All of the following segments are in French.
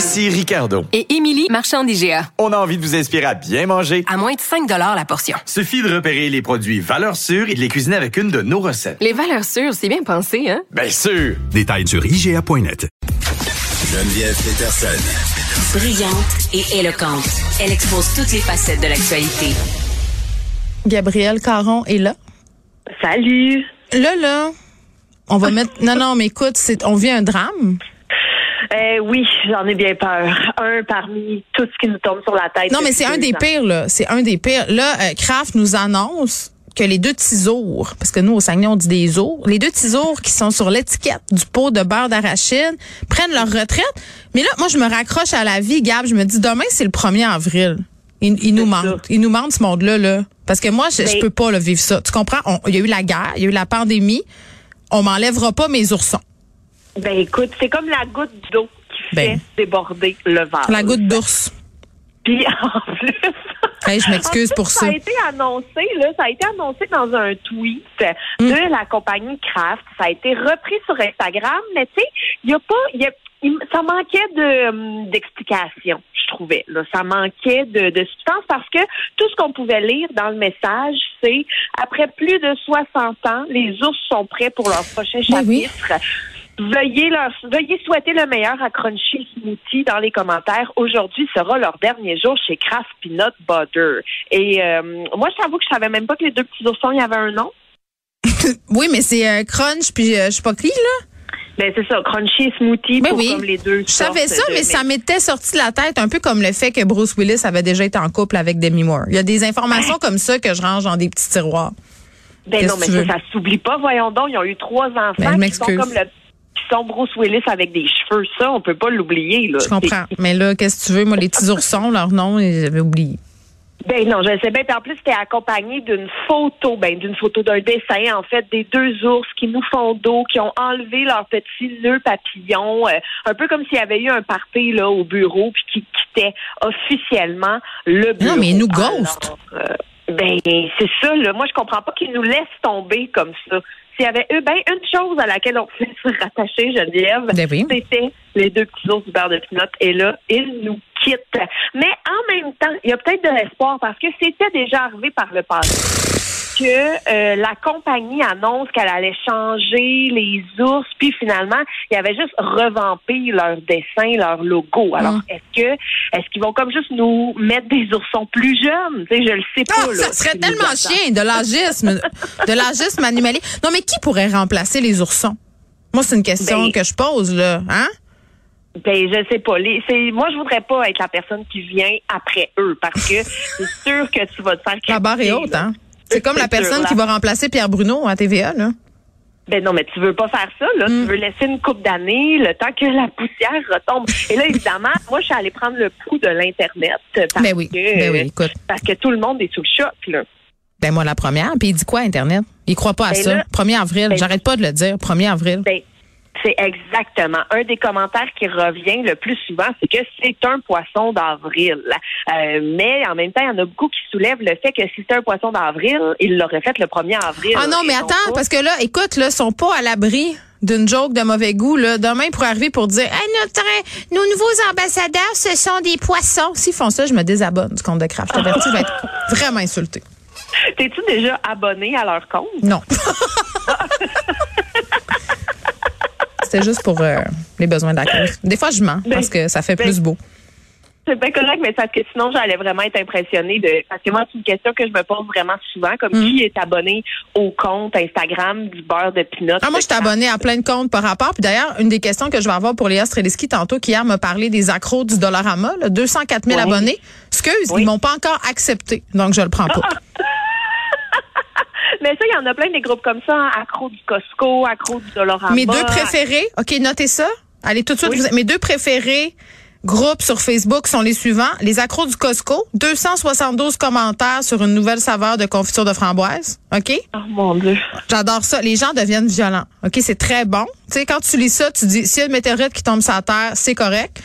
Ici Ricardo. Et Émilie, marchand d'IGA. On a envie de vous inspirer à bien manger. À moins de 5 la portion. Suffit de repérer les produits valeurs sûres et de les cuisiner avec une de nos recettes. Les valeurs sûres, c'est bien pensé, hein? Bien sûr! Détails sur IGA.net. Geneviève Peterson. Brillante et éloquente. Elle expose toutes les facettes de l'actualité. Gabrielle Caron est là. Salut. Là, là, on va mettre... Non, non, mais écoute, c'est, on vit un drame. Euh, oui, j'en ai bien peur. Un parmi tout ce qui nous tombe sur la tête. Non, mais c'est un des pires, là. C'est un des pires. Là, euh, Kraft nous annonce que les deux tisours, parce que nous, au Saguenay, on dit des ours, les deux tisours qui sont sur l'étiquette du pot de beurre d'arachide prennent leur retraite. Mais là, moi, je me raccroche à la vie, Gab. Je me dis, demain, c'est le 1er avril. Il, nous manque. Il nous manque ce monde-là, là. Parce que moi, je, je peux pas le vivre ça. Tu comprends? Il y a eu la guerre, il y a eu la pandémie. On m'enlèvera pas mes oursons. Ben écoute, c'est comme la goutte d'eau qui Ben. fait déborder le vase. La goutte d'ours. Puis en plus. Hey, je m'excuse pour Ça ça. a été annoncé, là, ça a été annoncé dans un tweet Mm. de la compagnie Kraft. Ça a été repris sur Instagram, mais tu sais, il y a pas, y a, ça manquait de hum, d'explication, je trouvais. Là, ça manquait de, de substance parce que tout ce qu'on pouvait lire dans le message, c'est après plus de 60 ans, les ours sont prêts pour leur prochain Ben oui. chapitre. Veuillez, leur, veuillez souhaiter le meilleur à Crunchy Smoothie dans les commentaires. Aujourd'hui sera leur dernier jour chez Kraft Peanut Butter. Et euh, moi, je t'avoue que je savais même pas que les deux petits oursons, il y avait un nom. Oui, mais c'est euh, crunch puis euh, je sais pas qui, là. Ben c'est ça, Crunchy Smoothie Ben pour oui. comme les deux. Je savais ça, de- mais ça m'était sorti de la tête, un peu comme le fait que Bruce Willis avait déjà été en couple avec Demi Moore. Il y a des informations comme ça que je range dans des petits tiroirs. Ben non, mais ça, ça s'oublie pas. Voyons donc, ils ont eu trois enfants Ben, qui sont comme le sont Bruce Willis avec des cheveux. Ça, on peut pas l'oublier. là. Je comprends. Mais là, qu'est-ce que tu veux? Moi, les petits oursons, leur nom, j'avais oublié. Ben non, je sais bien. Puis en plus, c'était accompagné d'une photo, ben d'une photo d'un dessin, en fait, des deux ours qui nous font dos, qui ont enlevé leur petit nœud papillon, euh, un peu comme s'il y avait eu un party là au bureau, puis qui quittait officiellement le bureau. Non, mais ils nous Alors, ghostent. euh, ben c'est ça. Là. Moi, je comprends pas qu'ils nous laissent tomber comme ça. S'il y avait eu ben une chose à laquelle on pouvait se rattacher, Geneviève, Ben oui. c'était les deux petits ours du beurre de pinot. Et là, ils nous quittent. Mais en même temps, il y a peut-être de l'espoir parce que c'était déjà arrivé par le passé que euh, la compagnie annonce qu'elle allait changer les ours, puis finalement, il y avait juste revampé leur dessin, leur logo. Alors, Mm. est-ce que est-ce qu'ils vont comme juste nous mettre des oursons plus jeunes? Je le sais pas. Ah, là, ça serait tellement chien, de l'agisme, de l'agisme animalier. Non, mais qui pourrait remplacer les oursons? Moi, c'est une question Ben- que je pose, là. Hein? Ben, je sais pas. Les, moi, je voudrais pas être la personne qui vient après eux parce que c'est sûr que tu vas te faire La barre est haute, hein? C'est comme la personne qui va remplacer Pierre Bruno à TVA, là. Ben non, mais tu veux pas faire ça, là. Mm. Tu veux laisser une coupe d'années, le temps que la poussière retombe. Et là, évidemment, moi, je suis allée prendre le pouls de l'Internet. Parce Ben oui, que, ben oui, écoute. Parce que tout le monde est sous le choc, là. Ben moi, la première. Puis il dit quoi, Internet? Il croit pas à Ben ça. là- 1er avril. ben- J'arrête pas de le dire. 1er avril. Ben, c'est exactement. Un des commentaires qui revient le plus souvent, c'est que c'est un poisson d'avril. Euh, mais en même temps, il y en a beaucoup qui soulèvent le fait que si c'était un poisson d'avril, il l'aurait fait le 1er avril. Ah non, mais attends, pas- parce que là, écoute, là, ils sont pas à l'abri d'une joke de mauvais goût. Là. Demain, ils pourraient arriver pour dire hey, notre, nos nouveaux ambassadeurs, ce sont des poissons. S'ils font ça, je me désabonne du compte de Kraft. Je vais être vraiment insultée. T'es-tu déjà abonné à leur compte? Non. C'était juste pour euh, les besoins de la cause. Des fois, je mens parce que ça fait ben, plus beau. C'est bien correct, mais parce que sinon, j'allais vraiment être impressionnée de. Parce que moi, c'est une question que je me pose vraiment souvent, comme Mm. qui est abonné au compte Instagram du beurre de pinot. Ah, moi, je suis abonnée à plein de comptes par rapport. Puis d'ailleurs, une des questions que je vais avoir pour Léa Streliski tantôt, qui hier m'a parlé des accros du Dollarama, là, 204 000 Oui. abonnés. Excuse, Oui. ils m'ont pas encore accepté. Donc, je le prends pas. Mais ça, il y en a plein des groupes comme ça, hein, accro du Costco, accro du Dollarama. Mes deux préférés, OK, notez ça. Allez tout de suite. Oui. vous- mes deux préférés groupes sur Facebook sont les suivants. Les accros du Costco. 272 commentaires sur une nouvelle saveur de confiture de framboise. OK? Oh mon Dieu. J'adore ça. Les gens deviennent violents. OK, c'est très bon. Tu sais, quand tu lis ça, tu dis, s'il y a une météorite qui tombe sur la Terre, c'est correct.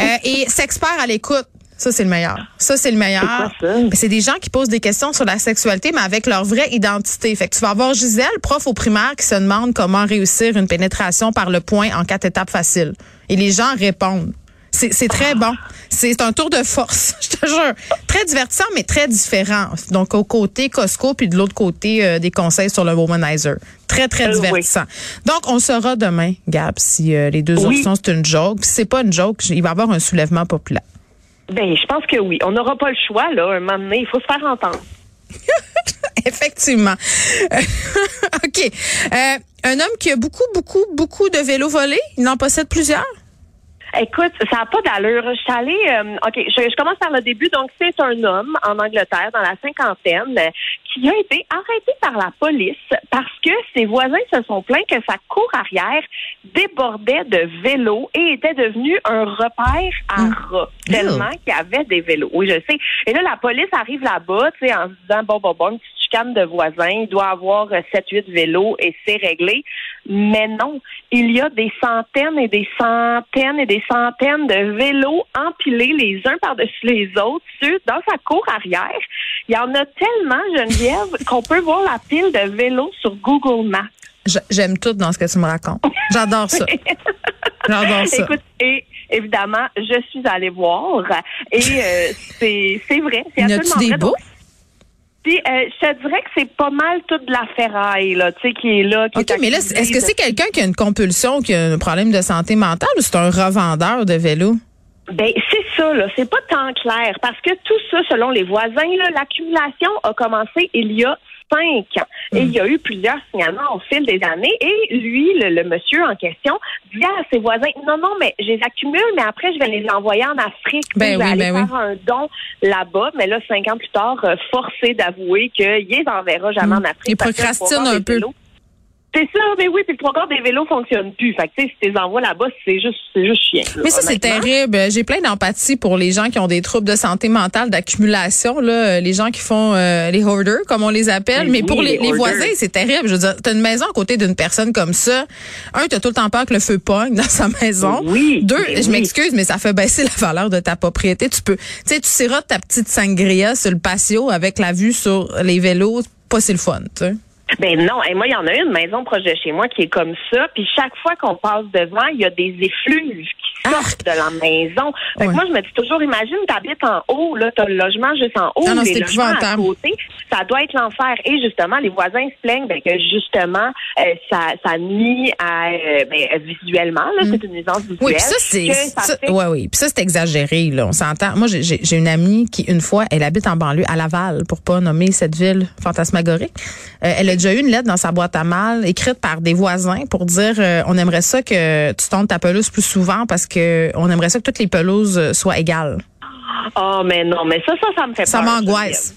Euh, et s'expert à l'écoute. Ça, c'est le meilleur. Ça, c'est le meilleur. C'est des gens qui posent des questions sur la sexualité, mais avec leur vraie identité. Fait que tu vas avoir Gisèle, prof au primaire, qui se demande comment réussir une pénétration par le point en quatre étapes faciles. Et les gens répondent. C'est très bon. C'est un tour de force, je te jure. Très divertissant, mais très différent. Donc, au côté Costco, puis de l'autre côté, euh, des conseils sur le womanizer. Très, très Euh, oui. divertissant. Donc, on saura demain, Gab, si euh, les deux Oui. options, c'est une joke. Puis si c'est pas une joke, il va y avoir un soulèvement populaire. Ben, je pense que oui. On n'aura pas le choix, là. Un moment donné, il faut se faire entendre. Effectivement. OK. Euh, un homme qui a beaucoup, beaucoup, beaucoup de vélos volés, il en possède plusieurs? Écoute, ça n'a pas d'allure. Je suis allée, euh, OK, je, je commence par le début. Donc, c'est un homme en Angleterre, dans la cinquantaine, euh, qui a été arrêté par la police parce que ses voisins se sont plaints que sa cour arrière débordait de vélos et était devenu un repère à rats, tellement qu'il y avait des vélos. Oui, je sais. Et là, la police arrive là-bas, tu sais, en se disant, bon, bon, bon, une petite chicane de voisins, il doit avoir 7-8 vélos et c'est réglé. Mais non, il y a des centaines et des centaines et des centaines de vélos empilés les uns par-dessus les autres sur, dans sa cour arrière. Il y en a tellement, Geneviève, qu'on peut voir la pile de vélos sur Google Maps. J'aime tout dans ce que tu me racontes. J'adore ça. J'adore ça. Écoute, et évidemment, je suis allée voir et euh, c'est vrai, c'est Y en a-tu absolument des vrai. beaux? Euh, je te dirais que c'est pas mal toute de la ferraille, là, tu sais, qui est là. Qui OK, est mais là, est-ce que c'est quelqu'un qui a une compulsion, qui a un problème de santé mentale ou c'est un revendeur de vélos? Ben, c'est ça, là. C'est pas tant clair. Parce que tout ça, selon les voisins, là, l'accumulation a commencé il y a cinq ans. Et il y a eu plusieurs signalements au fil des années. Et lui, le, le monsieur en question, dit à ses voisins, non, non, mais je les accumule, mais après, je vais les envoyer en Afrique. Ben je vais oui, aller ben oui. faire un don là-bas. Mais là, cinq ans plus tard, euh, forcé d'avouer qu'il les enverra jamais en Afrique. Il procrastine un peu. vélos- c'est ça, mais oui, puis le trois quarts des vélos fonctionnent plus. Fait que, tu sais, si les envoies là-bas, c'est juste, c'est juste chien. là, Mais ça, c'est terrible. J'ai plein d'empathie pour les gens qui ont des troubles de santé mentale, d'accumulation, là, les gens qui font euh, les hoarders, comme on les appelle. Mais pour les, les voisins, c'est terrible. Je veux dire, t'as une maison à côté d'une personne comme ça. Un, t'as tout le temps peur que le feu pogne dans sa maison. Oui, Deux, mais je oui. m'excuse, mais ça fait baisser la valeur de ta propriété. Tu peux, tu sais, tu sirotes ta petite sangria sur le patio avec la vue sur les vélos. Pas si le fun, tu sais. Ben non, et moi, il y en a une maison proche de chez moi qui est comme ça. Puis chaque fois qu'on passe devant, il y a des effluves sortent de la maison. Fait que Ouais. moi, je me dis toujours, imagine, t'habites en haut, là, t'as le logement juste en haut, Ah non, les c'est logements à côté, ça doit être l'enfer. Et justement, les voisins se plaignent ben, que justement, euh, ça, ça nuit à, euh, ben, visuellement, là, c'est une nuisance visuelle. Mm. Oui, puis ça c'est ça fait- ouais oui, puis ça c'est exagéré là, on s'entend. Moi j'ai- une amie qui une fois, elle habite en banlieue à Laval pour pas nommer cette ville fantasmagorique. Euh, elle a déjà eu une lettre dans sa boîte à mal écrite par des voisins pour dire on aimerait ça que tu tondes ta pelouse plus souvent parce que on aimerait ça que toutes les pelouses euh, soient égales. Oh, mais non, mais ça, ça, ça me fait Ça peur. m'angoisse.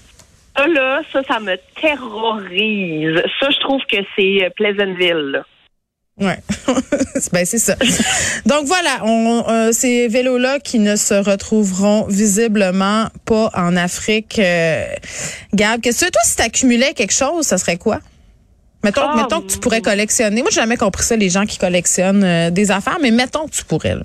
Ça, là, ça, ça me terrorise. Ça, je trouve que c'est euh, Pleasantville, là. Ouais. ben c'est ça. Donc voilà, on euh, ces vélos là qui ne se retrouveront visiblement pas en Afrique. Euh, Gab, qu'est-ce que toi si t'accumulais quelque chose, ça serait quoi? Mettons, Ah, mettons que tu pourrais collectionner. Moi, j'ai jamais compris ça les gens qui collectionnent euh, des affaires, mais mettons que tu pourrais. Là.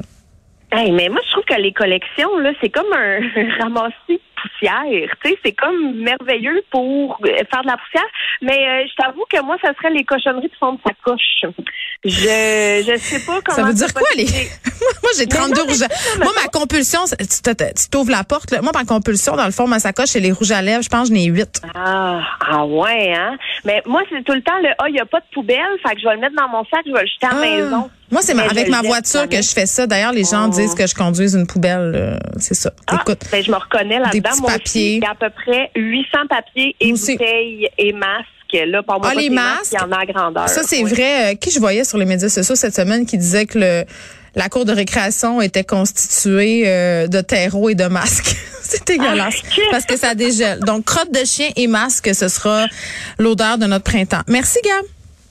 Hey, mais moi, je trouve que les collections, là, c'est comme un ramassis poussière. Tu sais, c'est comme merveilleux pour euh, faire de la poussière. Mais euh, je t'avoue que moi, ça serait les cochonneries de fond de sacoche. Je je sais pas comment. Ça veut dire quoi les. Moi, j'ai Mais 32 non, mais rouges. à- Moi, ma compulsion, tu t'ouvres la porte. Là. Moi, ma compulsion, dans le fond, ma sacoche, c'est les rouges à lèvres. Je pense que j'en ai huit. Ah, ah ouais, hein? Mais moi, c'est tout le temps le Ah, il n'y a pas de poubelle, fait que je vais le mettre dans mon sac, je vais le jeter à la Ah. maison. Moi, c'est avec ma voiture que je fais ça. D'ailleurs, les gens Oh. disent que je conduise une poubelle. euh, c'est ça. Ah, Écoute. ben, je me reconnais des Moi aussi, il y a à peu près 800 papiers et bouteilles et masques. Là, pour moi, Ah, les masques? il y en a à grandeur. Ça, c'est Oui. vrai. Euh, qui je voyais sur les médias sociaux cette semaine qui disait que le, la cour de récréation était constituée euh, de terreau et de masques. c'est dégueulasse. Ah, parce que ça dégèle. Donc, crotte de chien et masque, ce sera l'odeur de notre printemps. Merci, Gab.